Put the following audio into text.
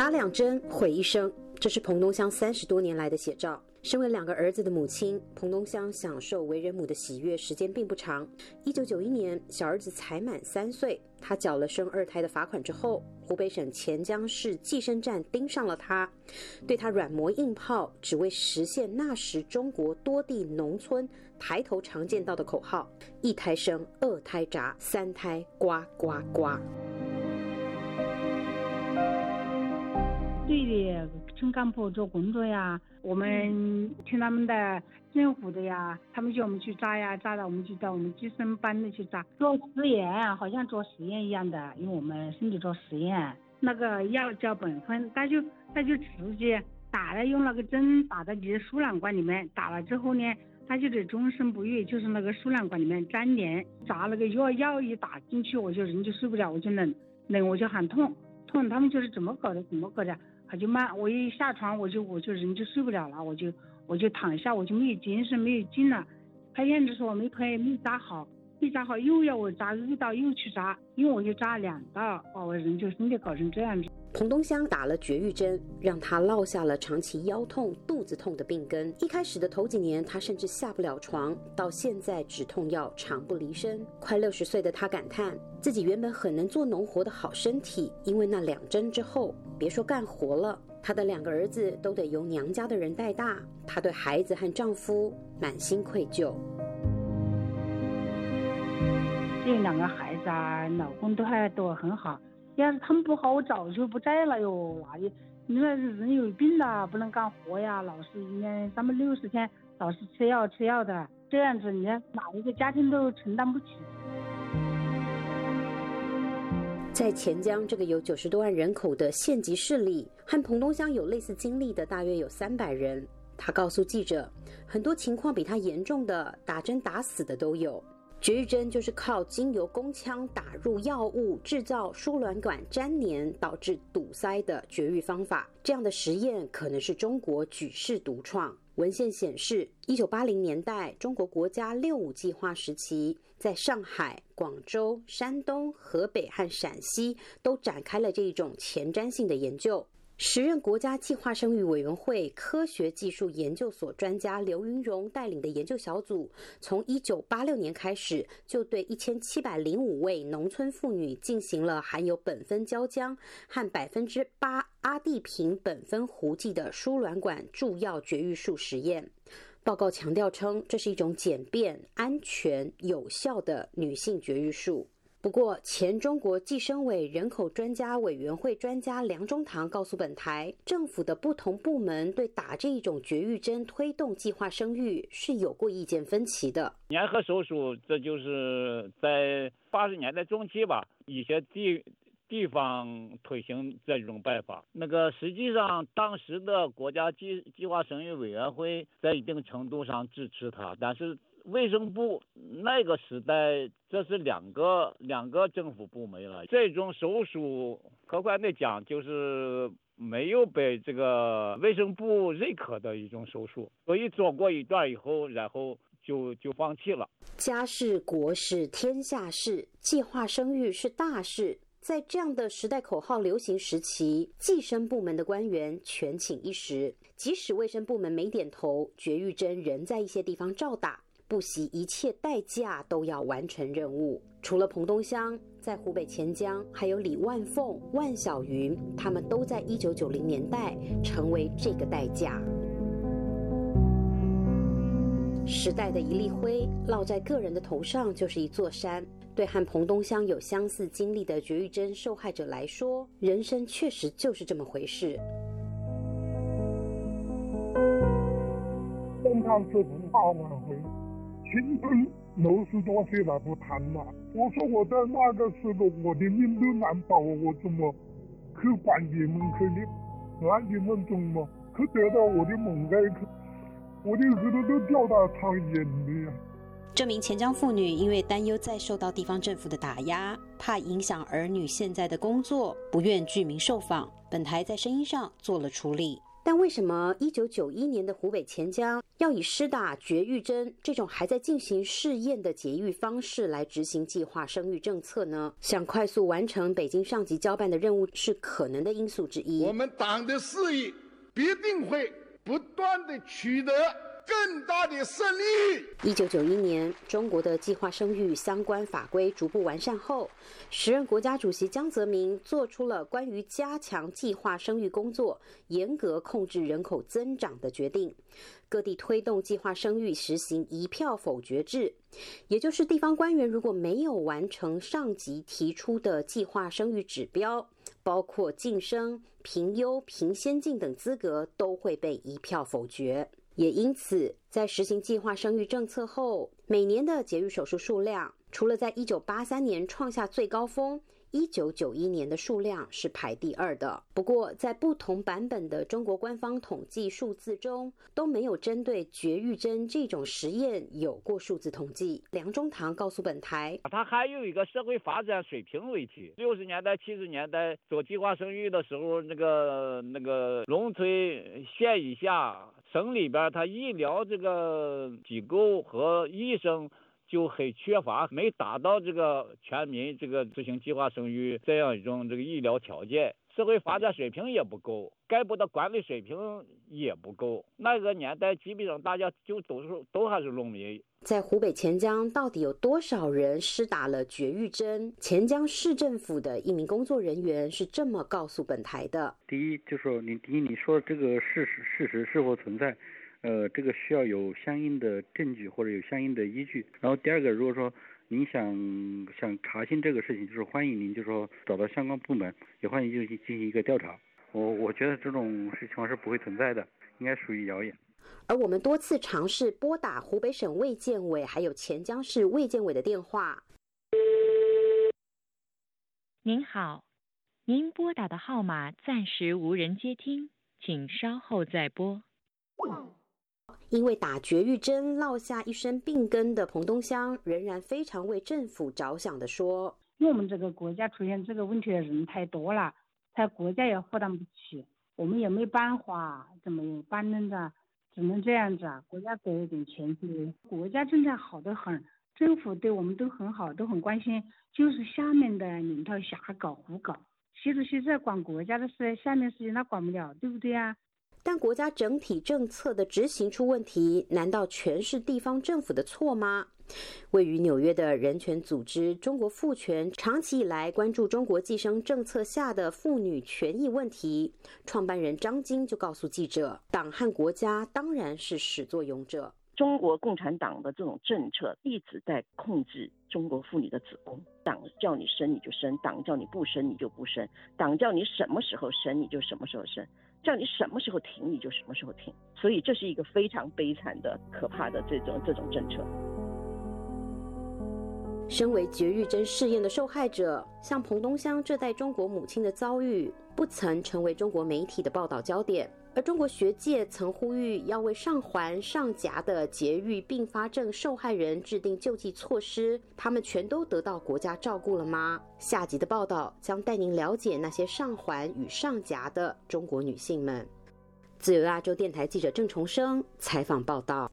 打两针毁一生，这是彭东香三十多年来的写照。身为两个儿子的母亲，彭东香享受为人母的喜悦时间并不长。一九九一年，小儿子才满三岁，他缴了生二胎的罚款之后，湖北省潜江市计生站盯上了他，对他软磨硬泡，只为实现那时中国多地农村抬头常见到的口号：一胎生，二胎闸，三胎呱呱呱。对的，村干部做工作呀，我们听他们的政府的呀，他们叫我们去扎呀，扎了我们就到我们计生班的去扎，做实验，好像做实验一样的，因为我们身体做实验，那个药叫苯酚，他就他就直接打了，用那个针打在你的输卵管里面，打了之后呢，他就得终身不育，就是那个输卵管里面粘连，扎那个药药一打进去，我就人就睡不了，我就冷冷我就喊痛痛，他们就是怎么搞的怎么搞的。他就慢，我一下床我就我就人就睡不了了，我就我就躺下，我就没有精神，没有劲了。拍片子时候没拍，没扎好，没扎好又要我扎一刀又去扎，因为我就扎了两刀，把，我人就身体搞成这样子。彭东香打了绝育针，让他落下了长期腰痛、肚子痛的病根。一开始的头几年，他甚至下不了床，到现在止痛药常不离身。快六十岁的他感叹，自己原本很能做农活的好身体，因为那两针之后，别说干活了，他的两个儿子都得由娘家的人带大。他对孩子和丈夫满心愧疚。这两个孩子啊，老公都还都很好。要是他们不好，我早就不在了哟。那里，你说人有病了，不能干活呀，老是一年三百六十天，老是吃药吃药的，这样子，你看哪一个家庭都承担不起。在钱江这个有九十多万人口的县级市里，和彭东乡有类似经历的大约有三百人。他告诉记者，很多情况比他严重的，打针打死的都有。绝育针就是靠经由宫腔打入药物，制造输卵管粘连，导致堵塞的绝育方法。这样的实验可能是中国举世独创。文献显示，一九八零年代中国国家六五计划时期，在上海、广州、山东、河北和陕西都展开了这一种前瞻性的研究。时任国家计划生育委员会科学技术研究所专家刘云荣带领的研究小组，从一九八六年开始，就对一千七百零五位农村妇女进行了含有苯酚胶浆和百分之八阿地平苯酚糊剂的输卵管注药绝育术实验。报告强调称，这是一种简便、安全、有效的女性绝育术。不过，前中国计生委人口专家委员会专家梁中堂告诉本台，政府的不同部门对打这一种绝育针推动计划生育是有过意见分歧的。粘合手术，这就是在八十年代中期吧，一些地地方推行这种办法。那个实际上，当时的国家计计划生育委员会在一定程度上支持他，但是。卫生部那个时代，这是两个两个政府部门了。这种手术，客观的讲，就是没有被这个卫生部认可的一种手术，所以做过一段以后，然后就就放弃了。家事国事天下事，计划生育是大事。在这样的时代口号流行时期，计生部门的官员权倾一时，即使卫生部门没点头，绝育针仍在一些地方照打。不惜一切代价都要完成任务。除了彭东香，在湖北潜江，还有李万凤、万晓云，他们都在一九九零年代成为这个代价。时代的一粒灰落在个人的头上，就是一座山。对和彭东香有相似经历的绝育针受害者来说，人生确实就是这么回事。健康是不好吗？青春六十多岁了，不谈了。我说我在那个时候，我的命都难保，我怎么去管你们去的？那你们怎么去得到我的梦爱去？我的耳朵都掉到长眼泪啊！这名钱江妇女因为担忧再受到地方政府的打压，怕影响儿女现在的工作，不愿具名受访。本台在声音上做了处理。但为什么一九九一年的湖北潜江要以施打绝育针这种还在进行试验的节育方式来执行计划生育政策呢？想快速完成北京上级交办的任务是可能的因素之一。我们党的事业必定会不断的取得。更大的胜利。一九九一年，中国的计划生育相关法规逐步完善后，时任国家主席江泽民做出了关于加强计划生育工作、严格控制人口增长的决定。各地推动计划生育实行一票否决制，也就是地方官员如果没有完成上级提出的计划生育指标，包括晋升、评优、评先进等资格，都会被一票否决。也因此，在实行计划生育政策后，每年的节育手术数量，除了在一九八三年创下最高峰。一九九一年的数量是排第二的，不过在不同版本的中国官方统计数字中都没有针对绝育针这种实验有过数字统计。梁中堂告诉本台，它还有一个社会发展水平问题。六十年代、七十年代做计划生育的时候，那个那个农村县以下省里边，它医疗这个机构和医生。就很缺乏，没达到这个全民这个执行计划生育这样一种这个医疗条件，社会发展水平也不够，干部的管理水平也不够。那个年代基本上大家就都是都还是农民。在湖北潜江，到底有多少人施打了绝育针？潜江市政府的一名工作人员是这么告诉本台的：第一，就是说你第一你说这个事实事实是否存在？呃，这个需要有相应的证据或者有相应的依据。然后第二个，如果说您想想查清这个事情，就是欢迎您就是说找到相关部门，也欢迎就去进行一个调查。我我觉得这种事情况是不会存在的，应该属于谣言。而我们多次尝试拨打湖北省卫健委还有潜江市卫健委的电话。您好，您拨打的号码暂时无人接听，请稍后再拨。因为打绝育针落下一身病根的彭东香，仍然非常为政府着想的说：“因为我们这个国家出现这个问题的人太多了，他国家也负担不起，我们也没办法，怎么办呢？只能这样子啊，国家给点钱去。国家政策好得很，政府对我们都很好，都很关心，就是下面的领导瞎搞胡搞。习主席在管国家的事，下面事情他管不了，对不对啊？”但国家整体政策的执行出问题，难道全是地方政府的错吗？位于纽约的人权组织中国妇权长期以来关注中国计生政策下的妇女权益问题，创办人张晶就告诉记者：“党和国家当然是始作俑者。中国共产党的这种政策一直在控制中国妇女的子宫，党叫你生你就生，党叫你不生你就不生，党叫你什么时候生你就什么时候生。”叫你什么时候停，你就什么时候停。所以这是一个非常悲惨的、可怕的这种这种政策。身为绝育针试验的受害者，像彭东香这代中国母亲的遭遇，不曾成为中国媒体的报道焦点。而中国学界曾呼吁要为上环、上夹的节育并发症受害人制定救济措施，他们全都得到国家照顾了吗？下集的报道将带您了解那些上环与上夹的中国女性们。自由亚洲电台记者郑重生采访报道。